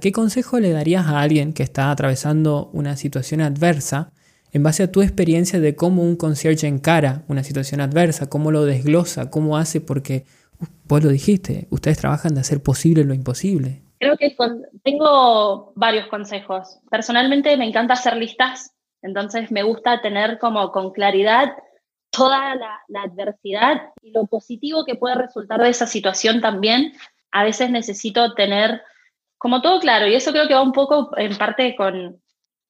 ¿Qué consejo le darías a alguien que está atravesando una situación adversa en base a tu experiencia de cómo un concierge encara una situación adversa, cómo lo desglosa, cómo hace, porque vos lo dijiste, ustedes trabajan de hacer posible lo imposible. Creo que tengo varios consejos. Personalmente me encanta hacer listas, entonces me gusta tener como con claridad toda la, la adversidad y lo positivo que puede resultar de esa situación también. A veces necesito tener como todo claro, y eso creo que va un poco en parte con,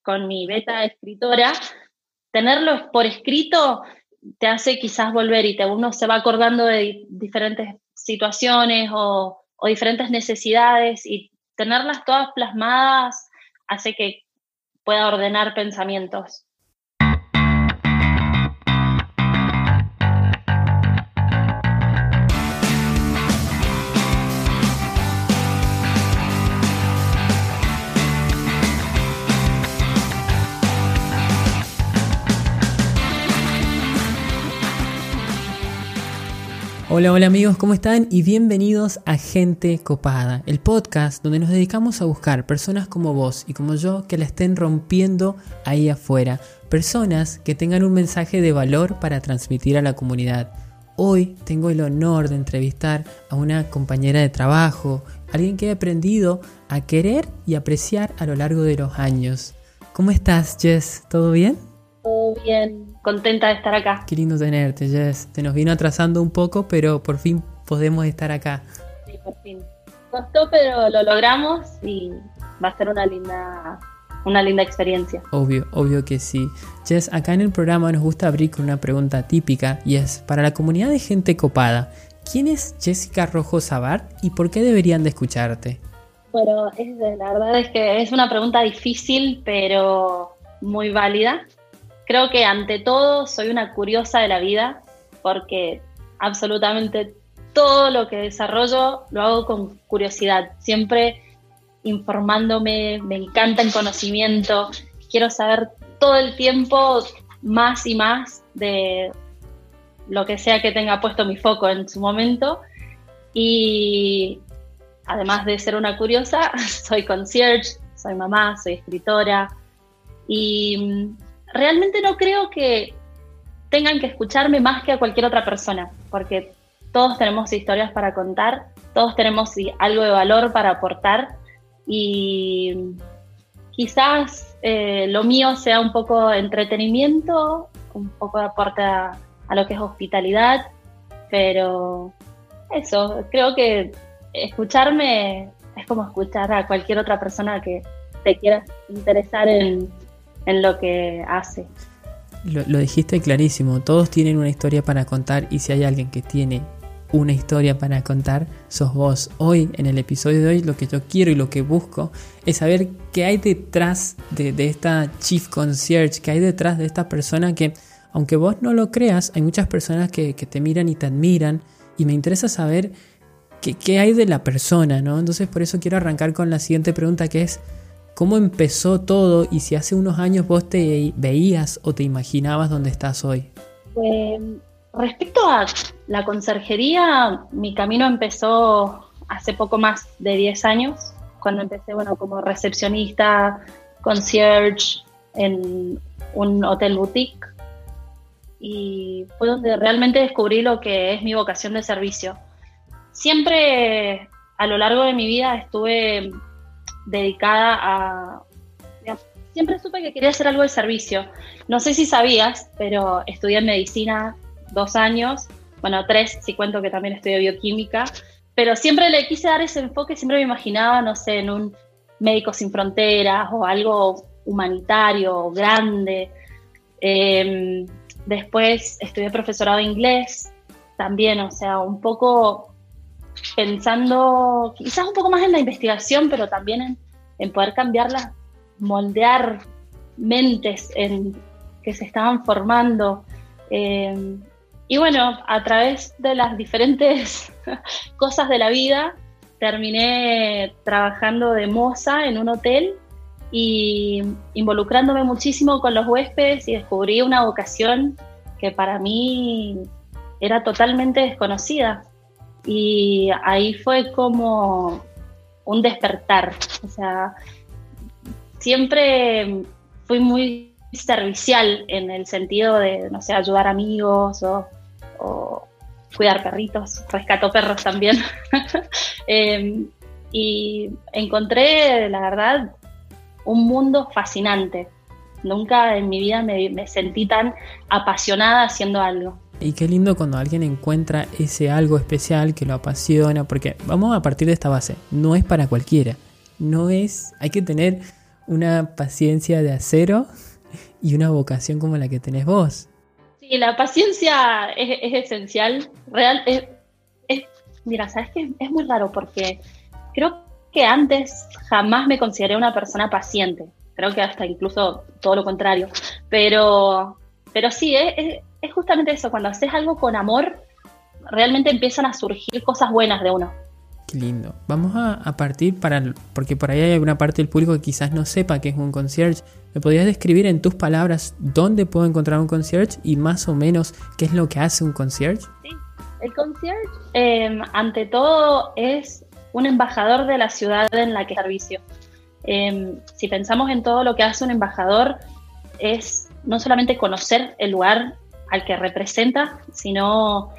con mi beta escritora, tenerlo por escrito te hace quizás volver y te, uno se va acordando de diferentes situaciones o, o diferentes necesidades y tenerlas todas plasmadas hace que pueda ordenar pensamientos. Hola, hola amigos, ¿cómo están? Y bienvenidos a Gente Copada, el podcast donde nos dedicamos a buscar personas como vos y como yo que la estén rompiendo ahí afuera, personas que tengan un mensaje de valor para transmitir a la comunidad. Hoy tengo el honor de entrevistar a una compañera de trabajo, alguien que he aprendido a querer y apreciar a lo largo de los años. ¿Cómo estás, Jess? ¿Todo bien? Todo bien, contenta de estar acá. Qué lindo tenerte, Jess. Te nos vino atrasando un poco, pero por fin podemos estar acá. Sí, por fin. Costó, pero lo logramos y va a ser una linda, una linda experiencia. Obvio, obvio que sí. Jess, acá en el programa nos gusta abrir con una pregunta típica y es, para la comunidad de gente copada, ¿quién es Jessica Rojo Sabar y por qué deberían de escucharte? Bueno, es, la verdad es que es una pregunta difícil, pero muy válida. Creo que ante todo soy una curiosa de la vida porque absolutamente todo lo que desarrollo lo hago con curiosidad, siempre informándome, me encanta el conocimiento, quiero saber todo el tiempo más y más de lo que sea que tenga puesto mi foco en su momento. Y además de ser una curiosa, soy concierge, soy mamá, soy escritora y realmente no creo que tengan que escucharme más que a cualquier otra persona, porque todos tenemos historias para contar, todos tenemos algo de valor para aportar y quizás eh, lo mío sea un poco entretenimiento, un poco de aporte a, a lo que es hospitalidad, pero eso, creo que escucharme es como escuchar a cualquier otra persona que te quiera interesar en, en lo que hace. Lo, dijiste clarísimo, todos tienen una historia para contar y si hay alguien que tiene una historia para contar, sos vos. Hoy, en el episodio de hoy, lo que yo quiero y lo que busco es saber qué hay detrás de, esta Chief Concierge, qué hay detrás de esta persona que, aunque vos no lo creas, hay muchas personas que, te miran y te admiran y me interesa saber qué, hay de la persona, ¿no? Entonces por eso quiero arrancar con la siguiente pregunta que es, cómo empezó todo y si hace unos años vos te veías o te imaginabas dónde estás hoy. Pues, respecto a la conserjería, mi camino empezó hace poco más de 10 años, cuando empecé bueno, como recepcionista, concierge en un hotel boutique y fue donde realmente descubrí lo que es mi vocación de servicio. Siempre a lo largo de mi vida estuve dedicada a... Siempre supe que quería hacer algo de servicio. No sé si sabías, pero estudié medicina dos años, bueno, tres si cuento que también estudié bioquímica, pero siempre le quise dar ese enfoque, siempre me imaginaba, no sé, en un médico sin fronteras o algo humanitario, grande. Em, después estudié profesorado de inglés, también, o sea, un poco pensando quizás un poco más en la investigación, pero también en, poder cambiarlas, moldear mentes en, que se estaban formando. Eh, y bueno, a través de las diferentes cosas de la vida, terminé trabajando de moza en un hotel y involucrándome muchísimo con los huéspedes y descubrí una vocación que para mí era totalmente desconocida. Y ahí fue como un despertar. O sea, siempre fui muy servicial en el sentido de, no sé, ayudar amigos o, cuidar perritos, rescato perros también. Em, y encontré, la verdad, un mundo fascinante. Nunca en mi vida me, sentí tan apasionada haciendo algo. Y qué lindo cuando alguien encuentra ese algo especial que lo apasiona, porque vamos a partir de esta base, no es para cualquiera, no es, hay que tener una paciencia de acero y una vocación como la que tenés vos. Sí, la paciencia es, esencial, real, es, mira, sabes que es muy raro porque creo que antes jamás me consideré una persona paciente. Creo que hasta incluso todo lo contrario. Pero, pero sí, es, es justamente eso. Cuando haces algo con amor, realmente empiezan a surgir cosas buenas de uno. Qué lindo. Vamos a, partir para. Porque por ahí hay alguna parte del público que quizás no sepa qué es un concierge. ¿Me podrías describir en tus palabras dónde puedo encontrar un concierge y más o menos qué es lo que hace un concierge? Sí, el concierge, em, ante todo, es un embajador de la ciudad en la que servicio. Em, si pensamos en todo lo que hace un embajador, es no solamente conocer el lugar al que representa, sino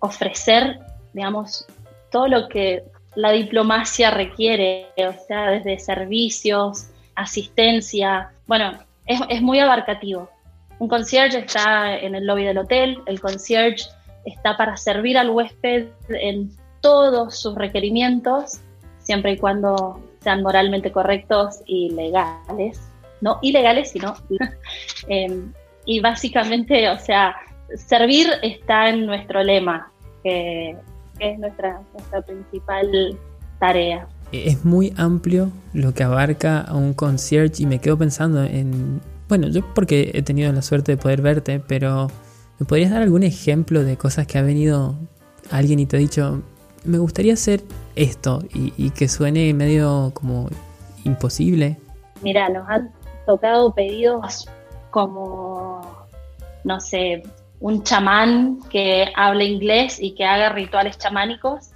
ofrecer, digamos, todo lo que la diplomacia requiere, o sea, desde servicios, asistencia, bueno, es, muy abarcativo. Un concierge está en el lobby del hotel, el concierge está para servir al huésped en todos sus requerimientos, siempre y cuando sean moralmente correctos y legales, no ilegales, sino... Em, y básicamente, o sea, servir está en nuestro lema, que, es nuestra, nuestra principal tarea. Es muy amplio lo que abarca a un concierge y me quedo pensando en, bueno, yo porque he tenido la suerte de poder verte, pero ¿me podrías dar algún ejemplo de cosas que ha venido alguien y te ha dicho, me gustaría hacer esto y, que suene medio como imposible. Mira, nos han tocado pedidos como, no sé, un chamán que hable inglés y que haga rituales chamánicos.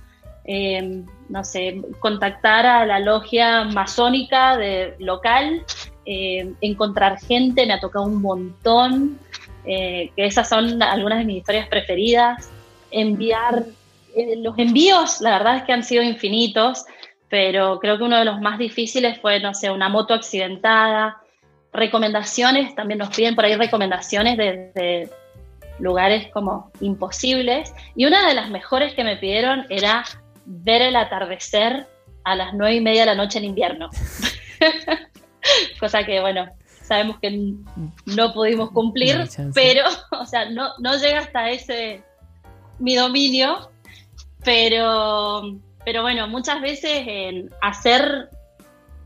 Em, no sé, contactar a la logia masónica de, local, em, encontrar gente, me ha tocado un montón, eh, que esas son algunas de mis historias preferidas, enviar eh, los envíos, la verdad es que han sido infinitos, pero creo que uno de los más difíciles fue, no sé, una moto accidentada. Recomendaciones, también nos piden por ahí recomendaciones desde lugares como imposibles. Y una de las mejores que me pidieron era ver el atardecer a las nueve y media de la noche en invierno. Cosa que, bueno, sabemos que no pudimos cumplir, pero, o sea, no, no llega hasta ese mi dominio, pero, pero bueno, muchas veces en hacer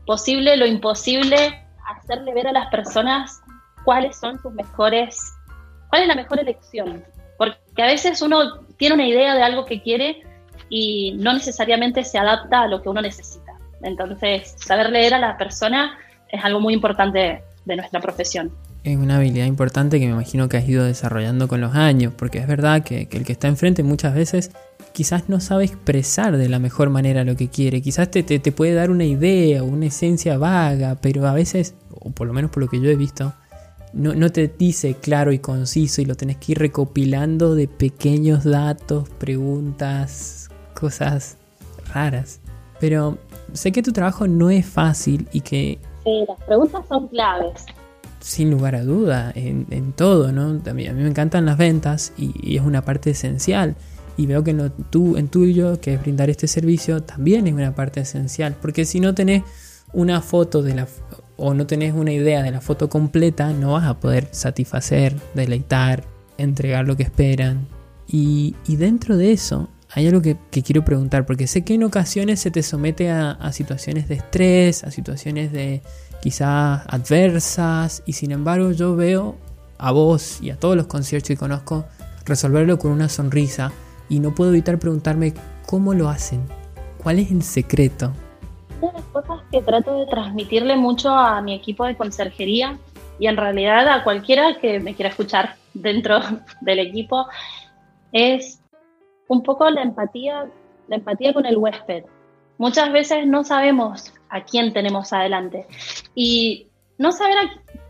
posible lo imposible, hacerle ver a las personas cuáles son sus mejores, cuál es la mejor elección. Porque a veces uno tiene una idea de algo que quiere y no necesariamente se adapta a lo que uno necesita. Entonces, saber leer a la persona es algo muy importante de nuestra profesión. Es una habilidad importante que me imagino que has ido desarrollando con los años, porque es verdad que, el que está enfrente muchas veces quizás no sabe expresar de la mejor manera lo que quiere. Quizás te, te, puede dar una idea o una esencia vaga, pero a veces, o por lo menos por lo que yo he visto, no, no, te dice claro y conciso y lo tenés que ir recopilando de pequeños datos, preguntas, cosas raras. Pero sé que tu trabajo no es fácil y que... Sí, las preguntas son claves. Sin lugar a duda, en, en todo, ¿no? A mí, a mí, me encantan las ventas y, y es una parte esencial y veo que en, tú, en tuyo, que es brindar este servicio, también es una parte esencial, porque si no tenés una foto de la o no tenés una idea de la foto completa, no vas a poder satisfacer, deleitar, entregar lo que esperan. Y, dentro de eso hay algo que, quiero preguntar, porque sé que en ocasiones se te somete a, a situaciones de estrés, a situaciones de quizás adversas, y sin embargo yo veo a vos y a todos los conciertos que conozco resolverlo con una sonrisa y no puedo evitar preguntarme cómo lo hacen, cuál es el secreto. Una de las cosas que trato de transmitirle mucho a mi equipo de conserjería y en realidad a cualquiera que me quiera escuchar dentro del equipo es un poco la empatía, la empatía con el huésped. muchas veces no sabemos a quién tenemos adelante. Y no saber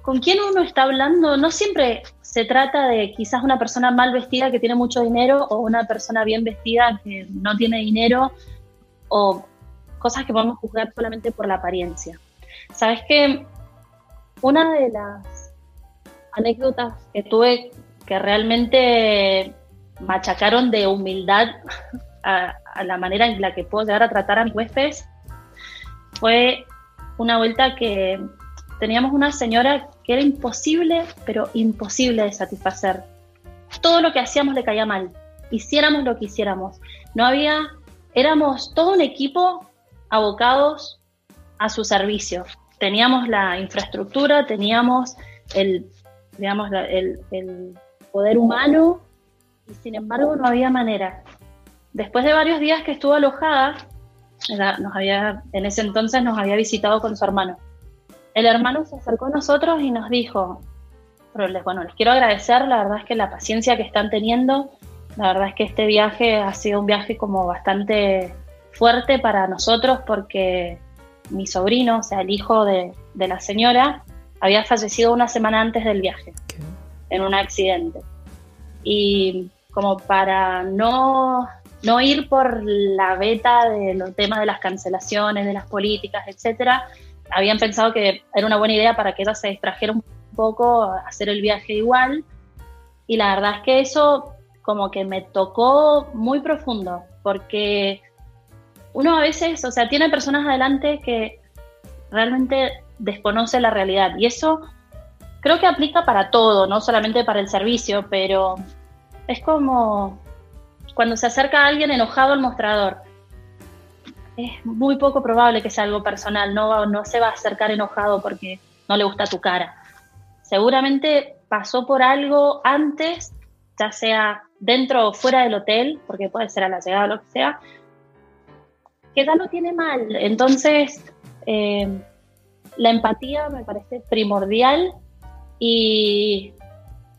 con quién uno está hablando, no siempre se trata de quizás una persona mal vestida que tiene mucho dinero o una persona bien vestida que no tiene dinero o cosas que podemos juzgar solamente por la apariencia. Sabes que una de las anécdotas que tuve que realmente machacaron de humildad a, la manera en la que puedo llegar a tratar a mis fue una vuelta que teníamos una señora que era imposible, pero imposible de satisfacer. Todo lo que hacíamos le caía mal, hiciéramos lo que hiciéramos. No había, éramos todo un equipo abocados a su servicio. Teníamos la infraestructura, teníamos el, digamos, el, el poder humano y sin embargo no había manera. Después de varios días que estuvo alojada, nos había, en ese entonces nos había visitado con su hermano. El hermano se acercó a nosotros y nos dijo, bueno, les quiero agradecer, la verdad es que la paciencia que están teniendo, la verdad es que este viaje ha sido un viaje como bastante fuerte para nosotros porque mi sobrino, o sea, el hijo de, de la señora, había fallecido una semana antes del viaje, en un accidente. Y como para no no ir por la beta de los temas de las cancelaciones, de las políticas, etcétera. Habían pensado que era una buena idea para que ella se distrajera un poco, hacer el viaje igual. Y la verdad es que eso como que me tocó muy profundo, porque uno a veces, o sea, tiene personas adelante que realmente desconoce la realidad. Y eso creo que aplica para todo, no solamente para el servicio, pero es como cuando se acerca alguien enojado al mostrador. Es muy poco probable que sea algo personal, no, no se va a acercar enojado porque no le gusta tu cara. Seguramente pasó por algo antes, ya sea dentro o fuera del hotel, porque puede ser a la llegada o lo que sea, que ya lo tiene mal. Entonces, eh, la empatía me parece primordial y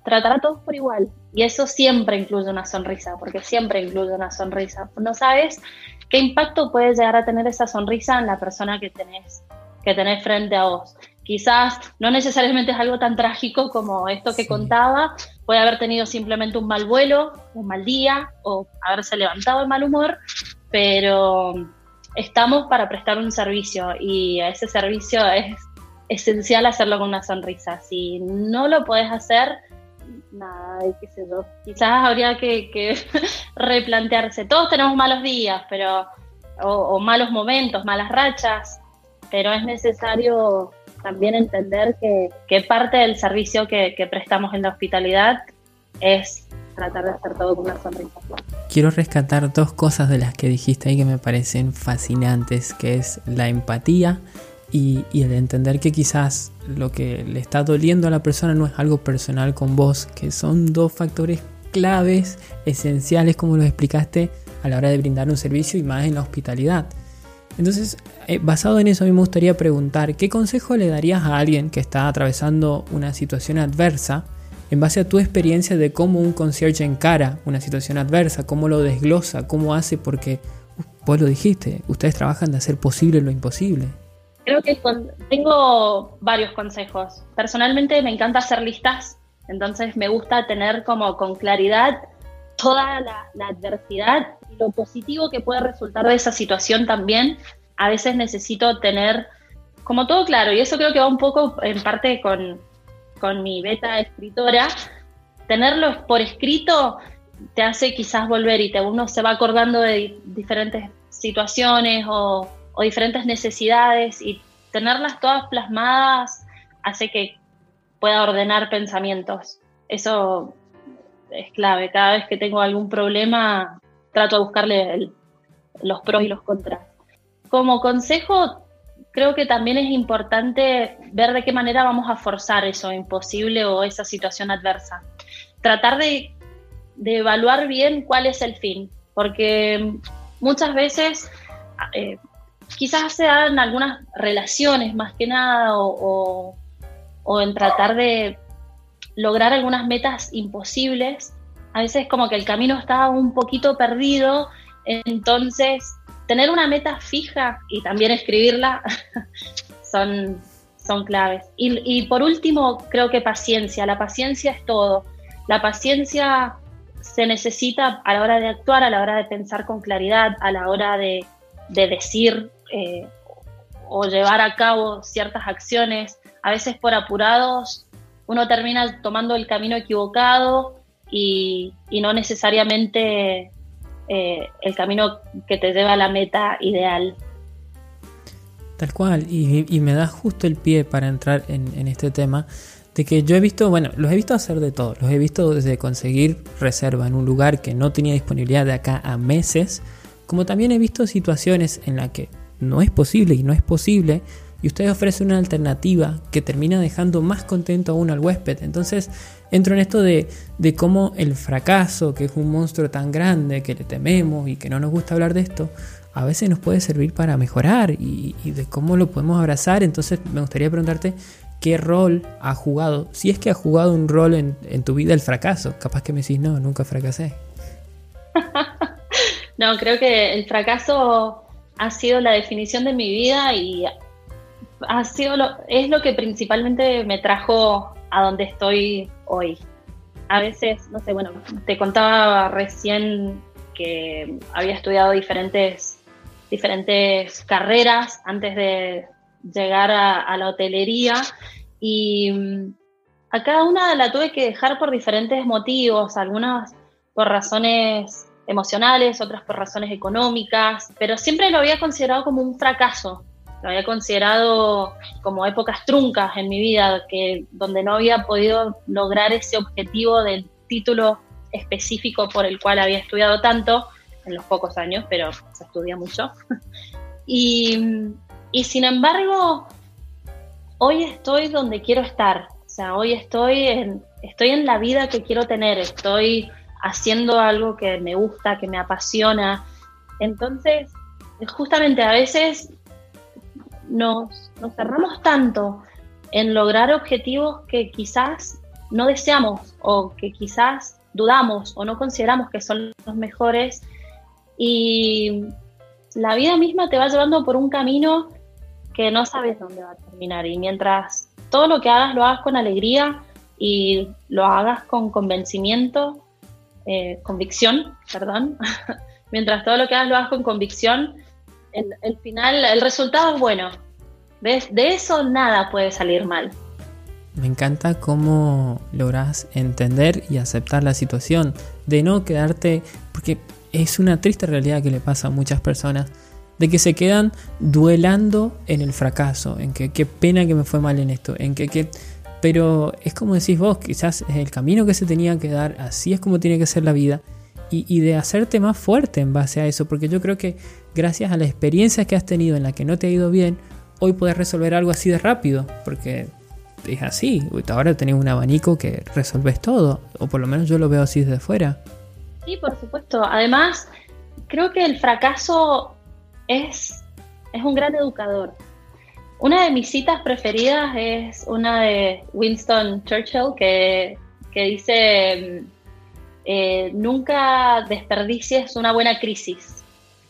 tratar a todos por igual. Y eso siempre incluye una sonrisa, porque siempre incluye una sonrisa. No sabes qué impacto puede llegar a tener esa sonrisa en la persona que tenés, que tenés frente a vos. Quizás no necesariamente es algo tan trágico como esto que contaba, puede haber tenido simplemente un mal vuelo, un mal día o haberse levantado de mal humor, pero estamos para prestar un servicio y ese servicio es esencial hacerlo con una sonrisa. Si no lo puedes hacer, nada, qué sé yo. Quizás habría que, replantearse. Todos tenemos malos días, pero o, malos momentos, malas rachas, pero es necesario también entender que, parte del servicio que, que, prestamos en la hospitalidad es tratar de hacer todo con una sonrisa. Quiero rescatar dos cosas de las que dijiste ahí que me parecen fascinantes, que es la empatía y, el entender que quizás lo que le está doliendo a la persona no es algo personal con vos, que son dos factores claves, esenciales, como lo explicaste, a la hora de brindar un servicio y más en la hospitalidad. Entonces, eh, basado en eso, a mí me gustaría preguntar, ¿qué consejo le darías a alguien que está atravesando una situación adversa en base a tu experiencia de cómo un concierge encara una situación adversa, cómo lo desglosa, cómo hace, porque vos lo dijiste, ustedes trabajan de hacer posible lo imposible. Creo que tengo varios consejos. Personalmente me encanta hacer listas, entonces me gusta tener como con claridad toda la, adversidad y lo positivo que puede resultar de esa situación también. A veces necesito tener como todo claro, y eso creo que va un poco en parte con, con mi beta escritora. Tenerlo por escrito te hace quizás volver y te, uno se va acordando de diferentes situaciones o o diferentes necesidades y tenerlas todas plasmadas hace que pueda ordenar pensamientos. Eso es clave. Cada vez que tengo algún problema, trato de buscarle los pros y los contras. Como consejo, creo que también es importante ver de qué manera vamos a forzar eso imposible o esa situación adversa. Tratar de, de evaluar bien cuál es el fin, porque muchas veces eh, quizás se dan algunas relaciones más que nada o, en tratar de lograr algunas metas imposibles. A veces como que el camino está un poquito perdido, entonces tener una meta fija y también escribirla son, son claves. Y, y por último, creo que paciencia. La paciencia es todo. La paciencia se necesita a la hora de actuar, a la hora de pensar con claridad, a la hora de, decir eh, o llevar a cabo ciertas acciones. A veces por apurados uno termina tomando el camino equivocado y, no necesariamente eh, el camino que te lleva a la meta ideal. Tal cual, y, me da justo el pie para entrar en, en este tema de que yo he visto, bueno, los he visto hacer de todo, los he visto desde conseguir reserva en un lugar que no tenía disponibilidad de acá a meses, como también he visto situaciones en las que no es posible y no es posible y ustedes ofrecen una alternativa que termina dejando más contento aún al huésped. Entonces entro en esto de, de cómo el fracaso, que es un monstruo tan grande que le tememos y que no nos gusta hablar de esto, a veces nos puede servir para mejorar y, y de cómo lo podemos abrazar. Entonces me gustaría preguntarte qué rol ha jugado, si es que ha jugado un rol en, tu vida el fracaso. Capaz que me decís, no, nunca fracasé. no, creo que el fracaso ha sido la definición de mi vida y ha sido lo, es lo que principalmente me trajo a donde estoy hoy. A veces, no sé, bueno, te contaba recién que había estudiado diferentes, diferentes carreras antes de, llegar a, la hotelería y mm, a cada una la tuve que dejar por diferentes motivos, algunas por razones emocionales, otras por razones económicas, pero siempre lo había considerado como un fracaso, lo había considerado como épocas truncas en mi vida, que, donde no había podido lograr ese objetivo del título específico por el cual había estudiado tanto, en los pocos años, pero se estudia mucho. y sin embargo, hoy estoy donde quiero estar. O sea, hoy estoy en, estoy en la vida que quiero tener, estoy haciendo algo que me gusta, que me apasiona. Entonces, justamente a veces nos, cerramos tanto en lograr objetivos que quizás no deseamos o que quizás dudamos o no consideramos que son los mejores y la vida misma te va llevando por un camino que no sabes dónde va a terminar. Y mientras todo lo que hagas lo hagas con alegría y lo hagas con convencimiento, eh, convicción, perdón, mientras todo lo que hagas lo hagas con convicción, el, final, el resultado es bueno. ¿Ves? De eso nada puede salir mal. Me encanta cómo logras entender y aceptar la situación, de no quedarte, porque es una triste realidad que le pasa a muchas personas, de que se quedan duelando en el fracaso, en que qué pena que me fue mal en esto, en que, pero es como decís vos, quizás el camino que se tenía que dar, así es como tiene que ser la vida, y, de hacerte más fuerte en base a eso, porque yo creo que gracias a la experiencia que has tenido en la que no te ha ido bien, hoy puedes resolver algo así de rápido, porque es así, ahora tenés un abanico que resolves todo, o por lo menos yo lo veo así desde fuera. Sí, por supuesto. Además, creo que el fracaso es, es un gran educador. Una de mis citas preferidas es una de Winston Churchill que, dice, eh, nunca desperdicies una buena crisis.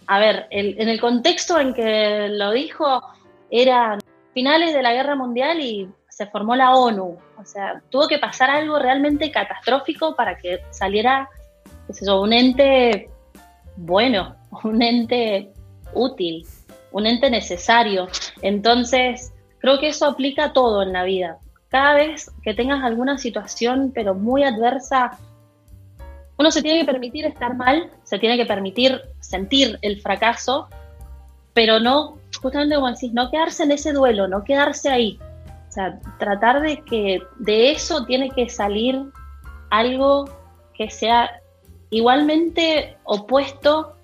A ver, en el contexto en que lo dijo era finales de la guerra mundial y se formó la ONU. O sea, tuvo que pasar algo realmente catastrófico para que saliera un ente bueno, un ente útil, un ente necesario. Entonces, creo que eso aplica a todo en la vida. Cada vez que tengas alguna situación, pero muy adversa, uno se tiene que permitir estar mal, se tiene que permitir sentir el fracaso, pero no, justamente como decís, no quedarse en ese duelo, no quedarse ahí. O sea, tratar de que de eso tiene que salir algo que sea igualmente opuesto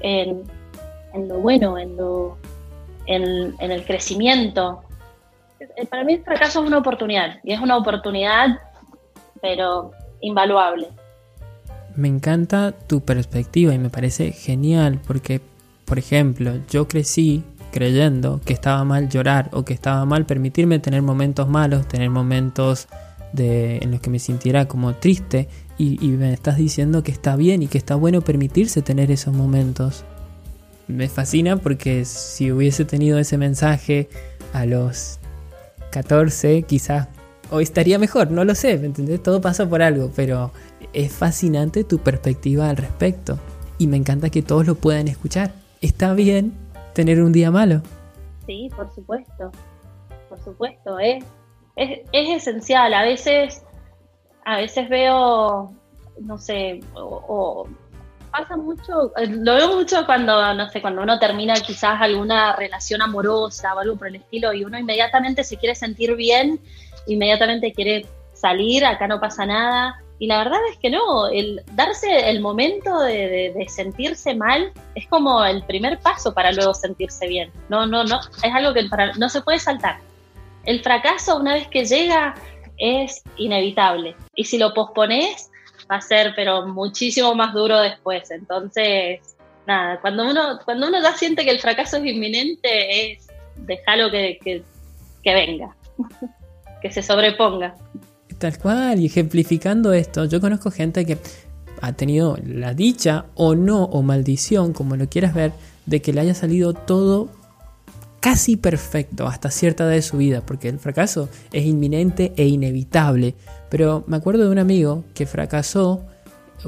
en, en lo bueno, en, lo, en, el crecimiento. Eh, para mí el fracaso es una oportunidad, y es una oportunidad, pero invaluable. Me encanta tu perspectiva y me parece genial porque, por ejemplo, yo crecí creyendo que estaba mal llorar o que estaba mal permitirme tener momentos malos, tener momentos de, en los que me sintiera como triste y, y me estás diciendo que está bien y que está bueno permitirse tener esos momentos. Me fascina porque si hubiese tenido ese mensaje a los 14, quizás hoy estaría mejor, no lo sé, ¿me entendés? Todo pasa por algo, pero es fascinante tu perspectiva al respecto y me encanta que todos lo puedan escuchar. Está bien tener un día malo. Sí, por supuesto, por supuesto, es, es, esencial. A veces, a veces veo, no sé, o pasa mucho, eh, lo veo mucho cuando, no sé, cuando uno termina quizás alguna relación amorosa o algo por el estilo y uno inmediatamente se quiere sentir bien, inmediatamente quiere salir, acá no pasa nada. Y la verdad es que no, el darse el momento de, sentirse mal es como el primer paso para luego sentirse bien. No, no, no, es algo que para, no se puede saltar. El fracaso una vez que llega es inevitable. Y si lo pospones, va a ser, pero muchísimo más duro después. Entonces, nada, cuando uno, cuando uno ya siente que el fracaso es inminente, es dejarlo que, que, que venga, que se sobreponga. Tal cual, y ejemplificando esto, yo conozco gente que ha tenido la dicha o no, o maldición, como lo quieras ver, de que le haya salido todo casi perfecto hasta cierta edad de su vida, porque el fracaso es inminente e inevitable. Pero me acuerdo de un amigo que fracasó,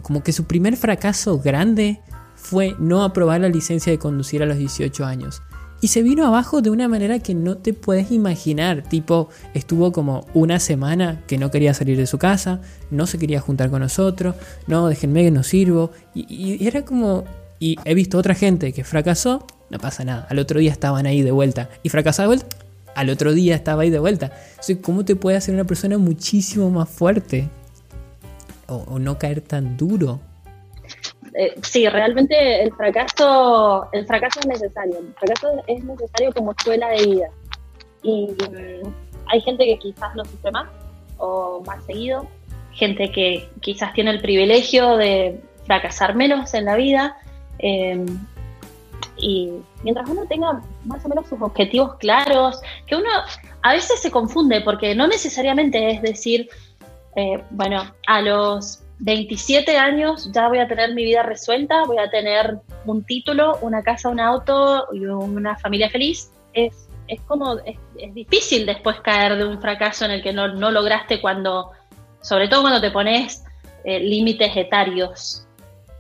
como que su primer fracaso grande fue no aprobar la licencia de conducir a los 18 años. Y se vino abajo de una manera que no te puedes imaginar. Tipo, estuvo como una semana que no quería salir de su casa, no se quería juntar con nosotros, no, déjenme que no sirvo. Y, y era como... Y he visto otra gente que fracasó no pasa nada. Al otro día estaban ahí de vuelta. Y fracasaba de vuelta, al otro día estaba ahí de vuelta. ¿cómo te puede hacer una persona muchísimo más fuerte? O, no caer tan duro. Eh, sí, realmente el fracaso, el fracaso es necesario. El fracaso es necesario como escuela de vida. Y mm, hay gente que quizás lo sufre más o más seguido, gente que quizás tiene el privilegio de fracasar menos en la vida. Eh, y mientras uno tenga más o menos sus objetivos claros, que uno a veces se confunde porque no necesariamente es decir, eh, bueno, a los 27 años ya voy a tener mi vida resuelta, voy a tener un título, una casa, un auto y una familia feliz. Es, es como, es, difícil después caer de un fracaso en el que no, no lograste cuando, sobre todo cuando te pones eh, límites etarios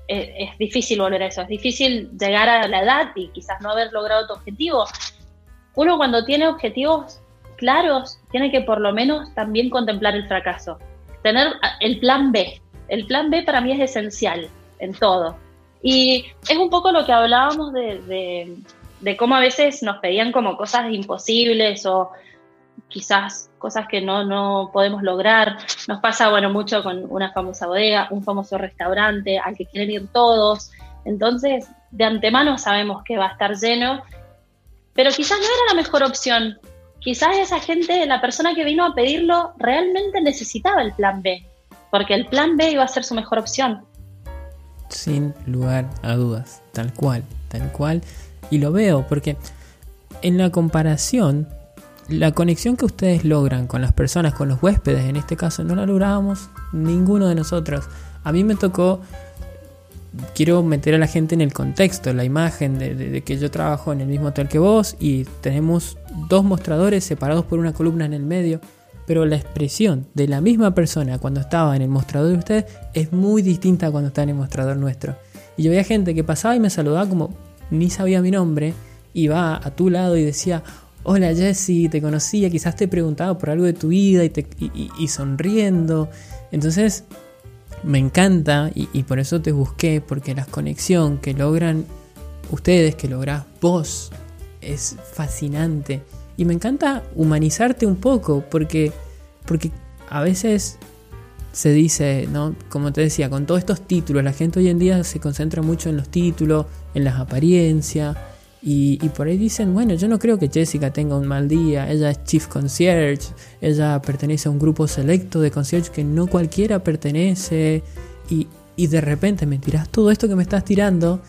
es, difícil volver a eso, es difícil llegar a la edad y quizás no haber logrado tu objetivo. Uno cuando tiene objetivos claros, tiene que por lo menos también contemplar el fracaso, tener el plan B. El plan B para mí es esencial en todo. Y es un poco lo que hablábamos de, de cómo a veces nos pedían como cosas imposibles o quizás cosas que no, no podemos lograr. Nos pasa, bueno, mucho con una famosa bodega, un famoso restaurante al que quieren ir todos. Entonces, de antemano sabemos que va a estar lleno, pero quizás no era la mejor opción. Quizás esa gente, la persona que vino a pedirlo, realmente necesitaba el plan B, porque el plan B iba a ser su mejor opción. Sin lugar a dudas, tal cual, tal cual. Y lo veo porque en la comparación la conexión que ustedes logran con las personas, con los huéspedes, en este caso, no la lográbamos ninguno de nosotros. A mí me tocó, quiero meter a la gente en el contexto, la imagen de, que yo trabajo en el mismo hotel que vos y tenemos dos mostradores separados por una columna en el medio, pero la expresión de la misma persona cuando estaba en el mostrador de ustedes es muy distinta cuando está en el mostrador nuestro. Y yo veía gente que pasaba y me saludaba como ni sabía mi nombre, iba a tu lado y decía, hola Jesse, te conocía, quizás te preguntaba por algo de tu vida y, sonriendo. Entonces, me encanta y, por eso te busqué, porque la conexión que logran ustedes, que lográs vos, es fascinante. Y me encanta humanizarte un poco, porque, porque a veces se dice, ¿no? Como te decía, con todos estos títulos, la gente hoy en día se concentra mucho en los títulos, en las apariencias y, por ahí dicen, bueno, yo no creo que Jessica tenga un mal día, ella es chief concierge, ella pertenece a un grupo selecto de concierge que no cualquiera pertenece, y, y de repente me tiras todo esto que me estás tirando,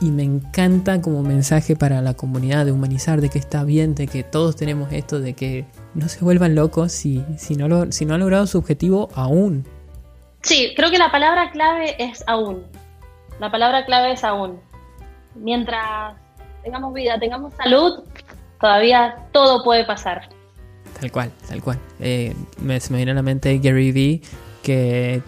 y me encanta como mensaje para la comunidad de humanizar, de que está bien, de que todos tenemos esto, de que no se vuelvan locos si, si, no, lo, si no han logrado su objetivo aún. Sí, creo que la palabra clave es aún. La palabra clave es aún. Mientras tengamos vida, tengamos salud, todavía todo puede pasar. Tal cual, tal cual. Eh, me, se me viene la mente Gary Vee que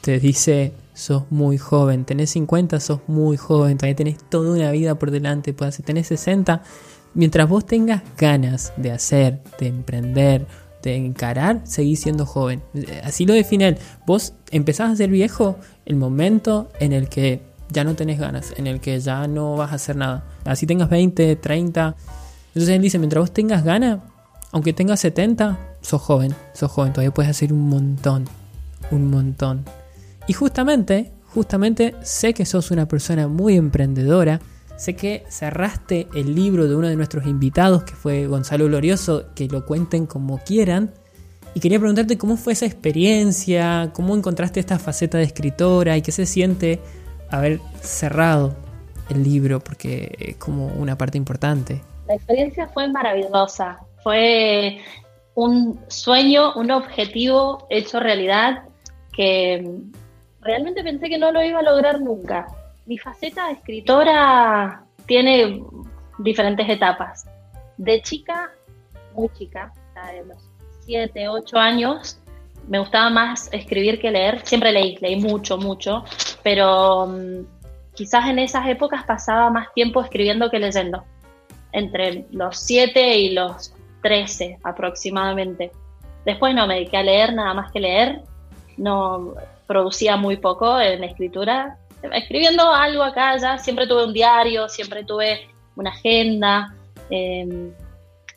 te dice, sos muy joven, tenés 50, sos muy joven, todavía tenés toda una vida por delante, puedes tenés 60. Mientras vos tengas ganas de hacer, de emprender, de encarar, seguís siendo joven. Así lo define él. Vos empezás a ser viejo el momento en el que ya no tenés ganas, en el que ya no vas a hacer nada. Así tengas 20, 30. Entonces él dice, mientras vos tengas ganas, aunque tengas 70, sos joven, sos joven, todavía puedes hacer un montón, un montón. Y justamente, justamente sé que sos una persona muy emprendedora, sé que cerraste el libro de uno de nuestros invitados, que fue Gonzalo Glorioso, que lo cuenten como quieran. Y quería preguntarte cómo fue esa experiencia, cómo encontraste esta faceta de escritora y qué se siente haber cerrado el libro, porque es como una parte importante. La experiencia fue maravillosa, fue un sueño, un objetivo hecho realidad que realmente pensé que no lo iba a lograr nunca. Mi faceta de escritora tiene diferentes etapas. De chica, muy chica, de los 7, 8 años, me gustaba más escribir que leer. Siempre leí, leí mucho, mucho, pero mm, quizás en esas épocas pasaba más tiempo escribiendo que leyendo. Entre los 7 y los 13 aproximadamente. Después no me dediqué a leer nada más que leer. No producía muy poco en escritura. Escribiendo algo acá ya, siempre tuve un diario, siempre tuve una agenda em,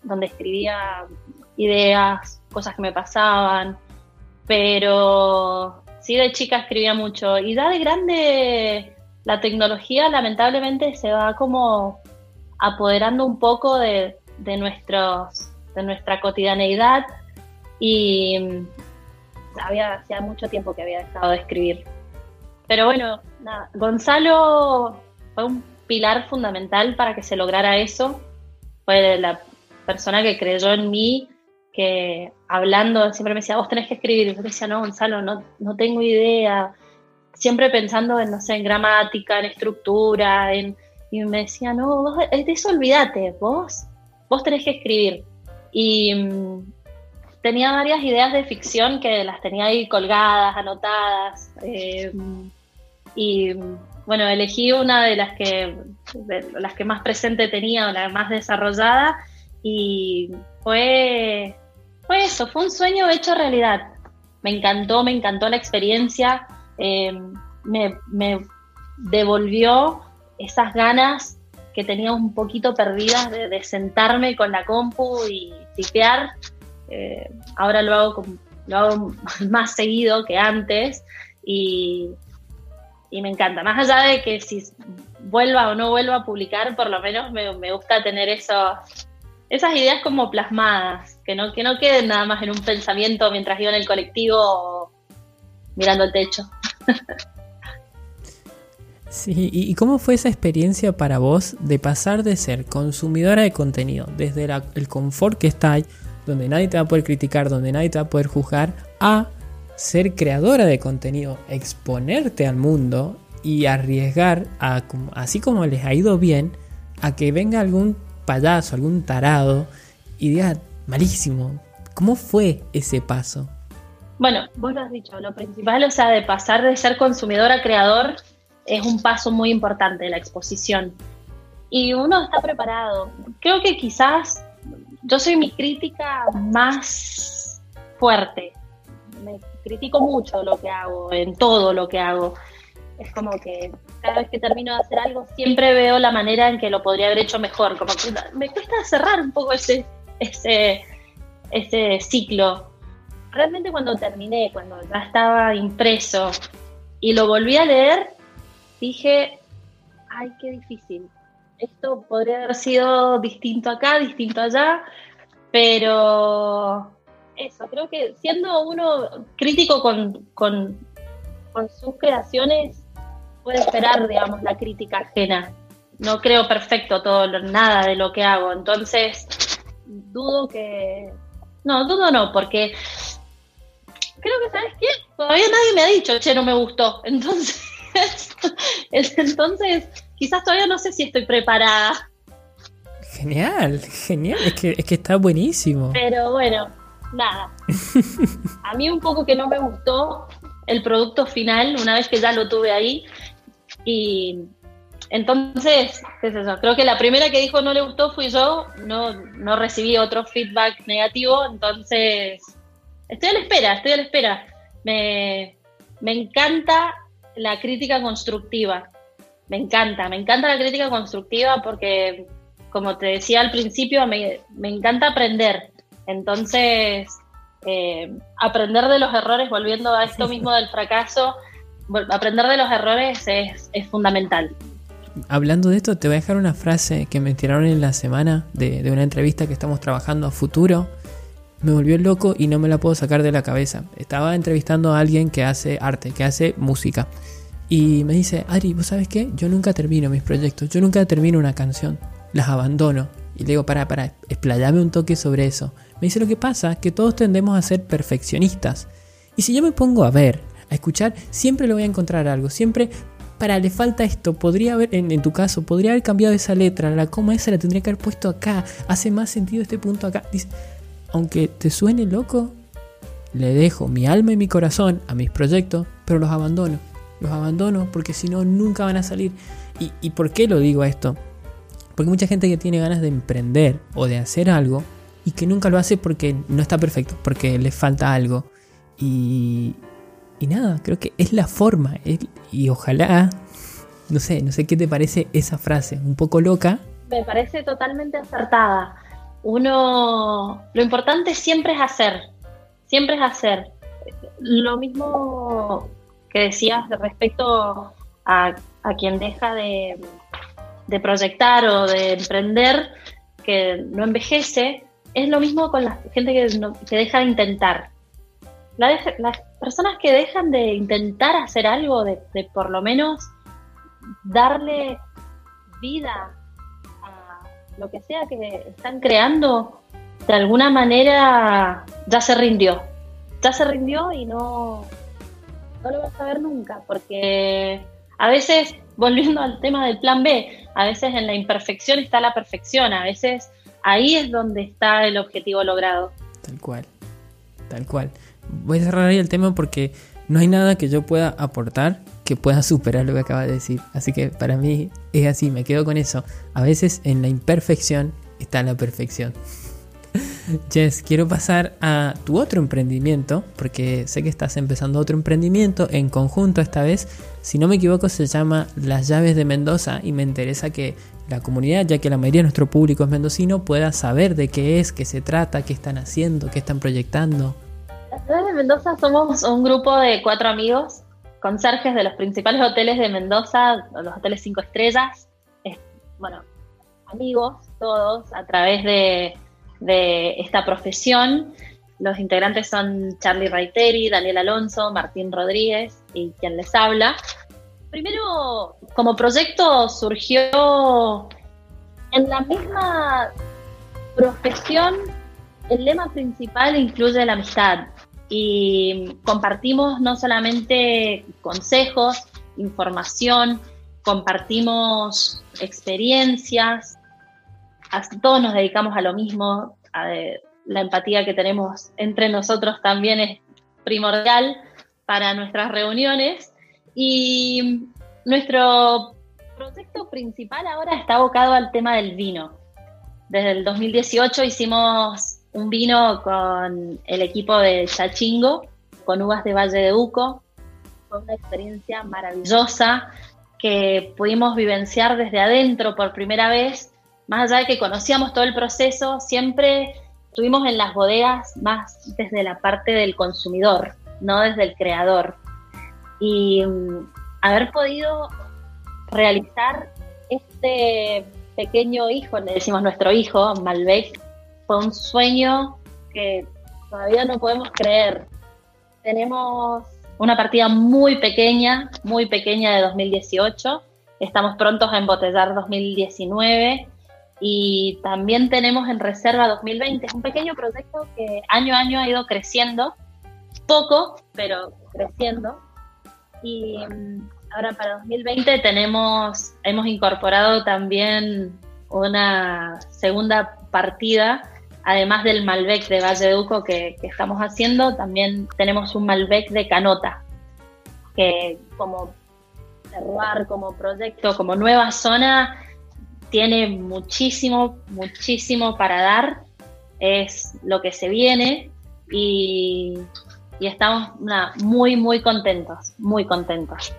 donde escribía ideas, cosas que me pasaban, pero sí de chica escribía mucho y ya de grande la tecnología lamentablemente se va como apoderando un poco de, de nuestros de nuestra cotidianeidad y mm, había hacía mucho tiempo que había dejado de escribir. Pero bueno, Gonzalo fue un pilar fundamental para que se lograra eso. Fue la persona que creyó en mí, que hablando siempre me decía, vos tenés que escribir. Yo decía, no, Gonzalo, no, no tengo idea. Siempre pensando en, no sé, en gramática, en estructura, en... y me decía, no, vos, de eso olvídate, vos, vos tenés que escribir. Y mm, tenía varias ideas de ficción que las tenía ahí colgadas, anotadas. Eh, y bueno, elegí una de las que, las que más presente tenía, o la más desarrollada, y fue eso, fue un sueño hecho realidad. Me encantó, me encantó la experiencia, eh, me, devolvió esas ganas que tenía un poquito perdidas de, sentarme con la compu y tipear. Eh, ahora lo hago, lo hago más seguido que antes y, me encanta. Más allá de que si vuelva o no vuelva a publicar, por lo menos me, gusta tener esos, esas ideas como plasmadas, que no, que no queden nada más en un pensamiento mientras iba en el colectivo mirando el techo. Sí, ¿y cómo fue esa experiencia para vos de pasar de ser consumidora de contenido, desde el confort que está ahí, donde nadie te va a poder criticar, donde nadie te va a poder juzgar, a ser creadora de contenido, exponerte al mundo y arriesgar, así como les ha ido bien, a que venga algún payaso, algún tarado y diga, malísimo, ¿cómo fue ese paso? Bueno, vos lo has dicho, lo principal, o sea, de pasar de ser consumidor a creador, es un paso muy importante, la exposición. Y uno está preparado. Creo que quizás yo soy mi crítica más fuerte. Me critico mucho lo que hago, en todo lo que hago. Es como que cada vez que termino de hacer algo siempre veo la manera en que lo podría haber hecho mejor. Como que me cuesta cerrar un poco ese, ese, ese ciclo. Realmente cuando terminé, cuando ya estaba impreso y lo volví a leer, dije, ay, qué difícil. Esto podría haber sido distinto acá, distinto allá, pero eso, creo que siendo uno crítico con, con, sus creaciones, puede esperar, digamos, la crítica ajena. No creo perfecto todo, nada de lo que hago, entonces dudo que... No, dudo no, porque creo que, ¿sabes qué? Todavía nadie me ha dicho, che, no me gustó, entonces... Entonces, quizás todavía no sé si estoy preparada Genial, genial, es que, es que está buenísimo. Pero bueno, nada. A mí un poco que no me gustó el producto final una vez que ya lo tuve ahí. Y entonces, sé yo, creo que la primera que dijo no le gustó fui yo, no, no recibí otro feedback negativo, entonces estoy a la espera, estoy a la espera. Me, me encanta la crítica constructiva, me encanta, me encanta la crítica constructiva porque, como te decía al principio, me, me encanta aprender. Entonces, eh, aprender de los errores, volviendo a esto mismo del fracaso, aprender de los errores es, es, fundamental. Hablando de esto, te voy a dejar una frase que me tiraron en la semana de, una entrevista que estamos trabajando a futuro. Me volvió loco y no me la puedo sacar de la cabeza. Estaba entrevistando a alguien que hace arte, que hace música. Y me dice, Ari, ¿vos sabes qué? Yo nunca termino mis proyectos, yo nunca termino una canción, las abandono. Y le digo, para, para, explayame un toque sobre eso. Me dice lo que pasa, que todos tendemos a ser perfeccionistas. Y si yo me pongo a ver, a escuchar, siempre le voy a encontrar algo. Siempre, para, le falta esto. Podría haber, en, tu caso, podría haber cambiado esa letra. La coma esa la tendría que haber puesto acá. Hace más sentido este punto acá. Dice, aunque te suene loco, le dejo mi alma y mi corazón a mis proyectos, pero los abandono. Los abandono porque si no, nunca van a salir. ¿Y, ¿Y por qué lo digo esto? Porque mucha gente que tiene ganas de emprender o de hacer algo y que nunca lo hace porque no está perfecto, porque le falta algo. Y, y nada, creo que es la forma. y ojalá, no sé, no sé qué te parece esa frase, un poco loca. Me parece totalmente acertada. Uno, lo importante siempre es hacer, siempre es hacer. Lo mismo que decías respecto a, a quien deja de, de proyectar o de emprender, que no envejece, es lo mismo con la gente que, deja de intentar. las personas que dejan de intentar hacer algo, de, por lo menos darle vida a lo que sea que están creando, de alguna manera ya se rindió. Ya se rindió y no, no lo vas a ver nunca, porque a veces, volviendo al tema del plan B, a veces en la imperfección está la perfección, a veces ahí es donde está el objetivo logrado. Tal cual, tal cual. Voy a cerrar ahí el tema porque no hay nada que yo pueda aportar que pueda superar lo que acaba de decir. Así que para mí es así, me quedo con eso. A veces en la imperfección está la perfección. Jess, quiero pasar a tu otro emprendimiento, porque sé que estás empezando otro emprendimiento en conjunto esta vez. Si no me equivoco, se llama Las Llaves de Mendoza y me interesa que la comunidad, ya que la mayoría de nuestro público es mendocino, pueda saber de qué es, qué se trata, qué están haciendo, qué están proyectando. Las Llaves de Mendoza somos un grupo de cuatro amigos, conserjes de los principales hoteles de Mendoza, los hoteles cinco estrellas. bueno, amigos todos a través de de esta profesión. Los integrantes son Charlie Raiteri, Daniel Alonso, Martín Rodríguez y quien les habla. Primero, como proyecto surgió en la misma profesión, el lema principal incluye la amistad y compartimos no solamente consejos, información, compartimos experiencias, todos nos dedicamos a lo mismo, la empatía que tenemos entre nosotros también es primordial para nuestras reuniones y nuestro proyecto principal ahora está abocado al tema del vino. Desde el 2018 hicimos un vino con el equipo de Chachingo, con uvas de Valle de Uco. Fue una experiencia maravillosa que pudimos vivenciar desde adentro por primera vez más allá de que conocíamos todo el proceso, siempre estuvimos en las bodegas más desde la parte del consumidor, no desde el creador. Y mm, haber podido realizar este pequeño hijo, le decimos nuestro hijo, Malbec, fue un sueño que todavía no podemos creer. Tenemos una partida muy pequeña, muy pequeña de 2018. Estamos prontos a embotellar 2019 y también tenemos en reserva 2020. Es un pequeño proyecto que año a año ha ido creciendo, poco, pero creciendo. Y mm, ahora para 2020 tenemos, hemos incorporado también una segunda partida, además del Malbec de Valle Duco que, que estamos haciendo, también tenemos un Malbec de Canota, que como cerrar como proyecto, como nueva zona, tiene muchísimo, muchísimo para dar, es lo que se viene y, estamos muy, muy contentos, muy contentos.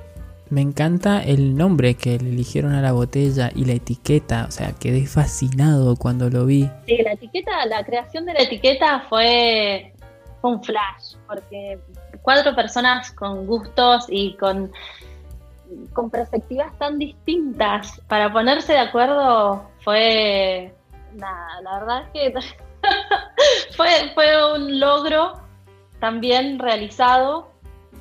Me encanta el nombre que le eligieron a la botella y la etiqueta, o sea, quedé fascinado cuando lo vi. Sí, la etiqueta, la creación de la etiqueta fue, un flash, porque cuatro personas con gustos y con, con perspectivas tan distintas para ponerse de acuerdo fue, nada, la verdad es que fue, fue un logro también realizado.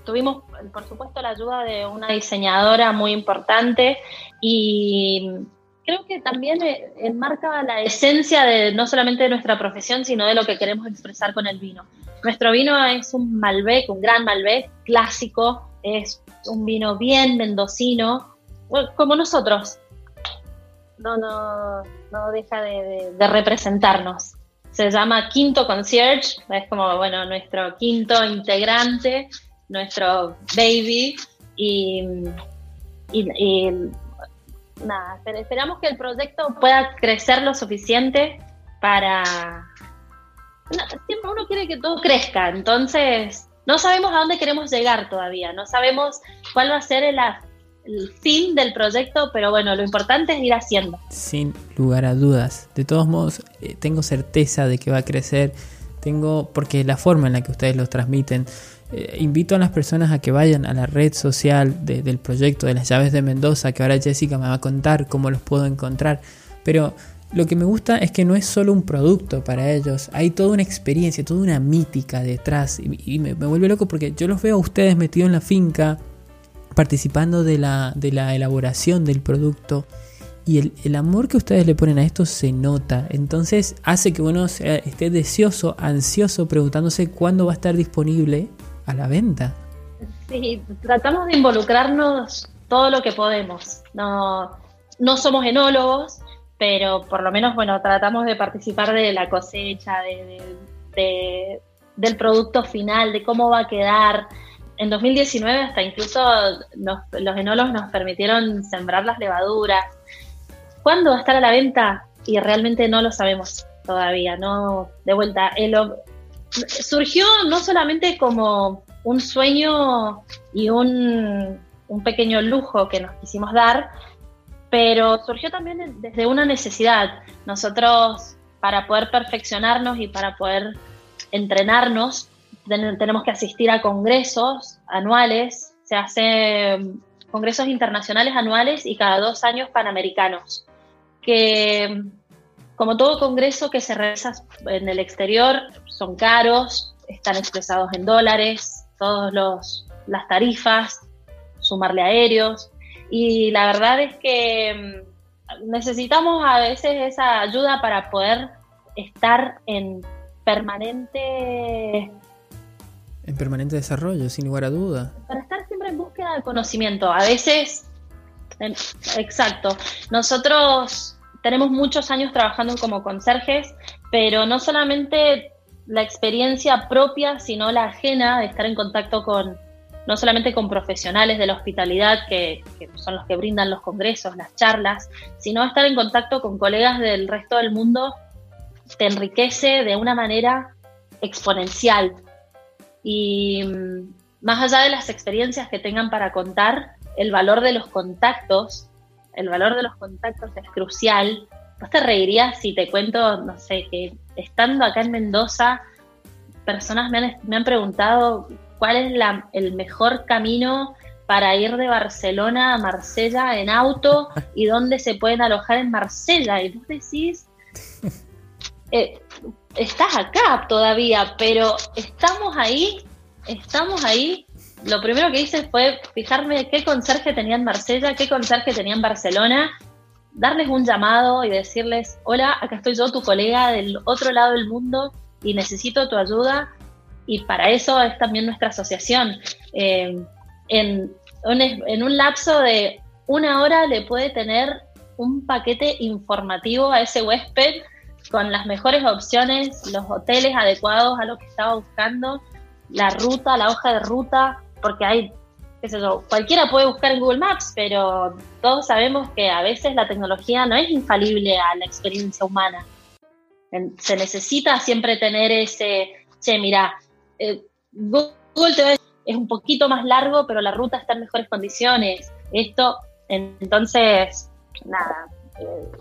Tuvimos, por supuesto, la ayuda de una diseñadora muy importante y creo que también eh, enmarca la esencia de no solamente de nuestra profesión, sino de lo que queremos expresar con el vino. Nuestro vino es un Malbec, un gran Malbec clásico, es un vino bien mendocino, como nosotros. No, no, no deja de representarnos se llama Quinto Concierge, es como, bueno, nuestro quinto integrante, nuestro baby, y, nada, esperamos que el proyecto pueda crecer lo suficiente para... Siempre uno quiere que todo crezca, entonces no sabemos a dónde queremos llegar todavía, no sabemos cuál va a ser el, fin del proyecto, pero bueno, lo importante es ir haciendo. Sin lugar a dudas. De todos modos, eh, tengo certeza de que va a crecer. Tengo, porque la forma en la que ustedes lo transmiten. Eh, invito a las personas a que vayan a la red social del proyecto de las llaves de Mendoza, que ahora Jessica me va a contar cómo los puedo encontrar. Pero lo que me gusta es que no es solo un producto para ellos, hay toda una experiencia, toda una mítica detrás. Y, me, me vuelve loco porque yo los veo a ustedes metidos en la finca, participando de la, de la elaboración del producto. Y el, el, amor que ustedes le ponen a esto se nota. Entonces hace que uno esté deseoso, ansioso, preguntándose cuándo va a estar disponible a la venta. Sí, tratamos de involucrarnos todo lo que podemos. No, no somos enólogos, pero por lo menos, bueno, tratamos de participar de la cosecha, de, del producto final, de cómo va a quedar, en 2019 hasta incluso los enólogos nos permitieron sembrar las levaduras. ¿Cuándo va a estar a la venta? Y realmente no lo sabemos todavía, no de vuelta. Surgió no solamente como un sueño y un, un pequeño lujo que nos quisimos dar, pero surgió también desde una necesidad. Nosotros, para poder perfeccionarnos y para poder entrenarnos, tenemos que asistir a congresos anuales, se hacen congresos internacionales anuales y cada dos años panamericanos, que como todo congreso que se realiza en el exterior son caros, están expresados en dólares, todas las tarifas, sumarle aéreos, y la verdad es que mm, necesitamos a veces esa ayuda para poder estar en permanente en permanente desarrollo, sin lugar a duda. Para estar siempre en búsqueda de conocimiento. A veces, exacto. Nosotros tenemos muchos años trabajando como conserjes, pero no solamente la experiencia propia, sino la ajena de estar en contacto con, no solamente con profesionales de la hospitalidad, que, que, son los que brindan los congresos, las charlas, sino estar en contacto con colegas del resto del mundo, te enriquece de una manera exponencial. Y mm, más allá de las experiencias que tengan para contar, el valor de los contactos, el valor de los contactos es crucial. Vos te reirías si te cuento, no sé, que estando acá en Mendoza, personas me han, me han preguntado cuál es la, el mejor camino para ir de Barcelona a Marsella en auto y dónde se pueden alojar en Marsella. Y vos decís, eh, estás acá todavía, pero estamos ahí, estamos ahí. Lo primero que hice fue fijarme qué conserje tenía en Marsella, qué conserje tenía en Barcelona, darles un llamado y decirles, hola, acá estoy yo, tu colega del otro lado del mundo y necesito tu ayuda. Y para eso es también nuestra asociación. Eh, en, en un lapso de una hora le puede tener un paquete informativo a ese huésped con las mejores opciones, los hoteles adecuados a lo que estaba buscando, la ruta, la hoja de ruta, porque hay, qué sé yo, cualquiera puede buscar en Google Maps, pero todos sabemos que a veces la tecnología no es infalible a la experiencia humana. Se necesita siempre tener ese, che, mira, eh, Google te es un poquito más largo, pero la ruta está en mejores condiciones. Esto, entonces, nada, eh,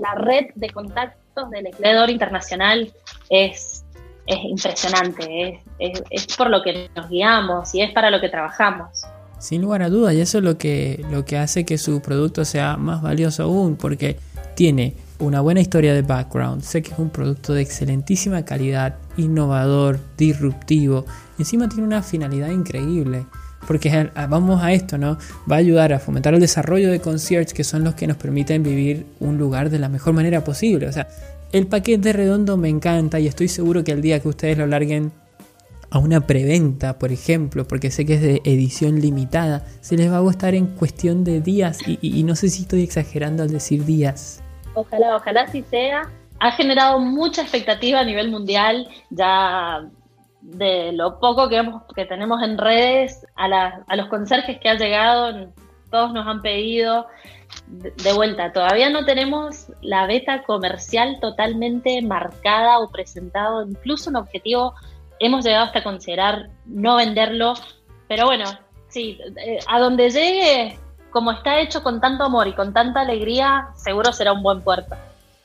la red de contactos del Ecuador Internacional es, es impresionante, es, es, por lo que nos guiamos y es para lo que trabajamos. Sin lugar a dudas, y eso es lo que, lo que hace que su producto sea más valioso aún, porque tiene una buena historia de background, sé que es un producto de excelentísima calidad, innovador, disruptivo, encima tiene una finalidad increíble. Porque vamos a esto, ¿no? Va a ayudar a fomentar el desarrollo de concierge que son los que nos permiten vivir un lugar de la mejor manera posible. O sea, el paquete redondo me encanta y estoy seguro que el día que ustedes lo larguen a una preventa, por ejemplo, porque sé que es de edición limitada, se les va a gustar en cuestión de días y, y no sé si estoy exagerando al decir días. Ojalá, ojalá así sea. Ha generado mucha expectativa a nivel mundial. Ya de lo poco que, hemos, que tenemos en redes, a, a los conserjes que ha llegado, todos nos han pedido de, vuelta. Todavía no tenemos la beta comercial totalmente marcada o presentado, incluso un objetivo. Hemos llegado hasta considerar no venderlo, pero bueno, sí, eh, a donde llegue, como está hecho con tanto amor y con tanta alegría, seguro será un buen puerto.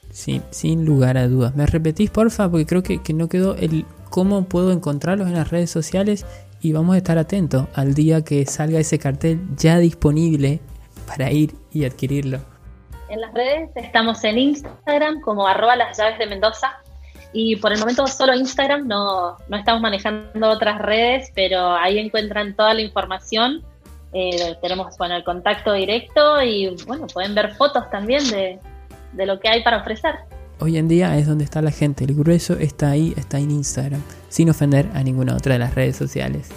Sí, sin lugar a dudas. ¿Me repetís, porfa? Porque creo que, que no quedó el cómo puedo encontrarlos en las redes sociales y vamos a estar atentos al día que salga ese cartel ya disponible para ir y adquirirlo. En las redes estamos en Instagram como arroba las llaves de Mendoza y por el momento solo Instagram, no, no estamos manejando otras redes, pero ahí encuentran toda la información. Eh, tenemos bueno, el contacto directo y bueno, pueden ver fotos también de, de lo que hay para ofrecer hoy en día es donde está la gente. El grueso está ahí, está en Instagram, sin ofender a ninguna otra de las redes sociales.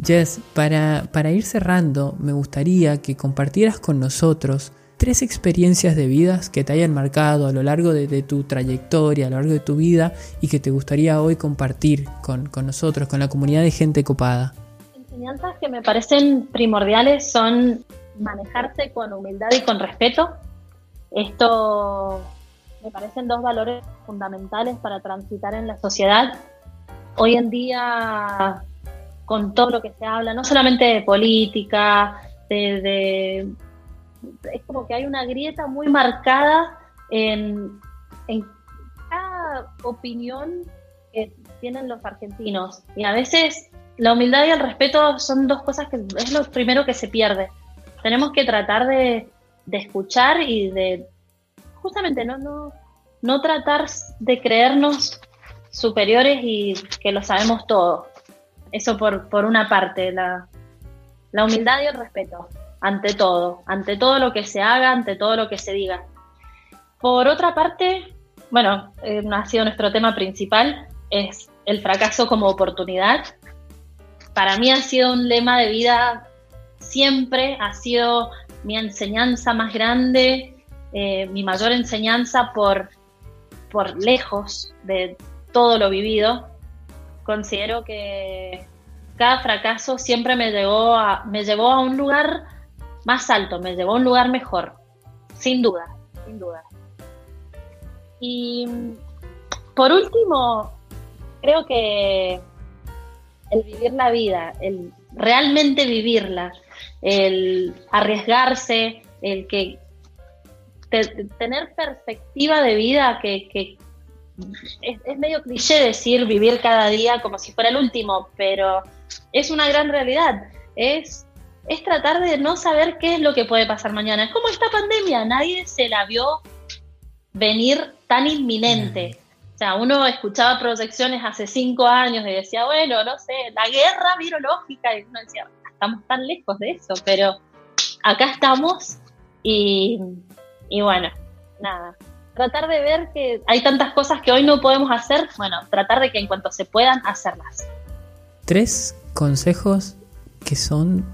Jess, para, para ir cerrando, me gustaría que compartieras con nosotros tres experiencias de vidas que te hayan marcado a lo largo de, tu trayectoria, a lo largo de tu vida y que te gustaría hoy compartir con, con nosotros, con la comunidad de gente copada. Enseñanzas que me parecen primordiales son manejarse con humildad y con respeto. Esto me parecen dos valores fundamentales para transitar en la sociedad. Hoy en día, con todo lo que se habla, no solamente de política, de, es como que hay una grieta muy marcada en, en cada opinión que tienen los argentinos. Y a veces la humildad y el respeto son dos cosas que es lo primero que se pierde. Tenemos que tratar de, de escuchar y de justamente no, no, no tratar de creernos superiores y que lo sabemos todo. Eso por, por una parte, la, la humildad y el respeto, ante todo, ante todo lo que se haga, ante todo lo que se diga. Por otra parte, bueno, eh, ha sido nuestro tema principal, es el fracaso como oportunidad. Para mí ha sido un lema de vida siempre, ha sido mi enseñanza más grande, eh, mi mayor enseñanza por, por lejos de todo lo vivido. Considero que cada fracaso siempre me llevó a, me llevó a un lugar más alto, me llevó a un lugar mejor, sin duda, sin duda. Y por último, creo que el vivir la vida, el realmente vivirla, el arriesgarse, el que tener perspectiva de vida que, es, medio cliché decir vivir cada día como si fuera el último, pero es una gran realidad. Es, es tratar de no saber qué es lo que puede pasar mañana. Es como esta pandemia, nadie se la vio venir tan inminente. O sea, uno escuchaba proyecciones hace cinco años y decía, bueno, no sé, la guerra virológica, y uno decía, estamos tan lejos de eso, pero acá estamos y y bueno, nada, tratar de ver que hay tantas cosas que hoy no podemos hacer, bueno, tratar de que en cuanto se puedan, hacerlas. Tres consejos que son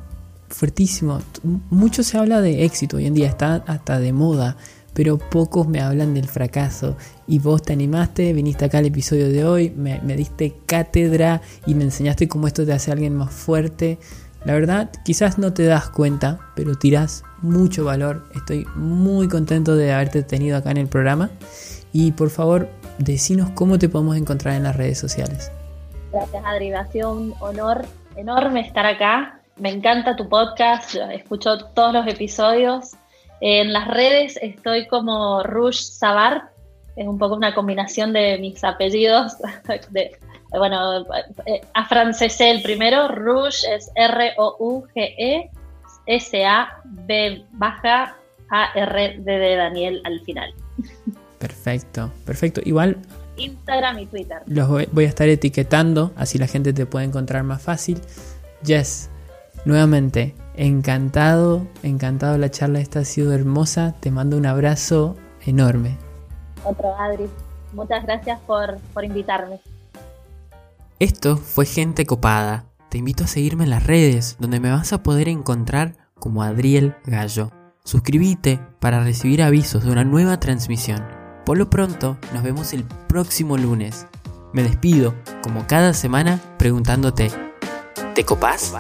fuertísimo. Mucho se habla de éxito hoy en día, está hasta de moda, pero pocos me hablan del fracaso. Y vos te animaste, viniste acá al episodio de hoy, me, me diste cátedra y me enseñaste cómo esto te hace a alguien más fuerte. La verdad, quizás no te das cuenta, pero tiras mucho valor. Estoy muy contento de haberte tenido acá en el programa. Y por favor, decinos cómo te podemos encontrar en las redes sociales. Gracias, Adri. Ha sido un honor enorme estar acá. Me encanta tu podcast, escucho todos los episodios. En las redes estoy como Rouge Savart, es un poco una combinación de mis apellidos. De, bueno, eh, afrancesé el primero, Rouge es R-O-U-G-E, S-A-B baja A-R-D de Daniel al final. Perfecto, perfecto. Igual Instagram y Twitter. Los voy a estar etiquetando, así la gente te puede encontrar más fácil. Jess, nuevamente, encantado, encantado la charla esta ha sido hermosa. Te mando un abrazo enorme. Otro, Adri. Muchas gracias por, por invitarme. Esto fue Gente Copada. Te invito a seguirme en las redes, donde me vas a poder encontrar como Adriel Gallo. Suscríbete para recibir avisos de una nueva transmisión. Por lo pronto, nos vemos el próximo lunes. Me despido, como cada semana, preguntándote, ¿te copás?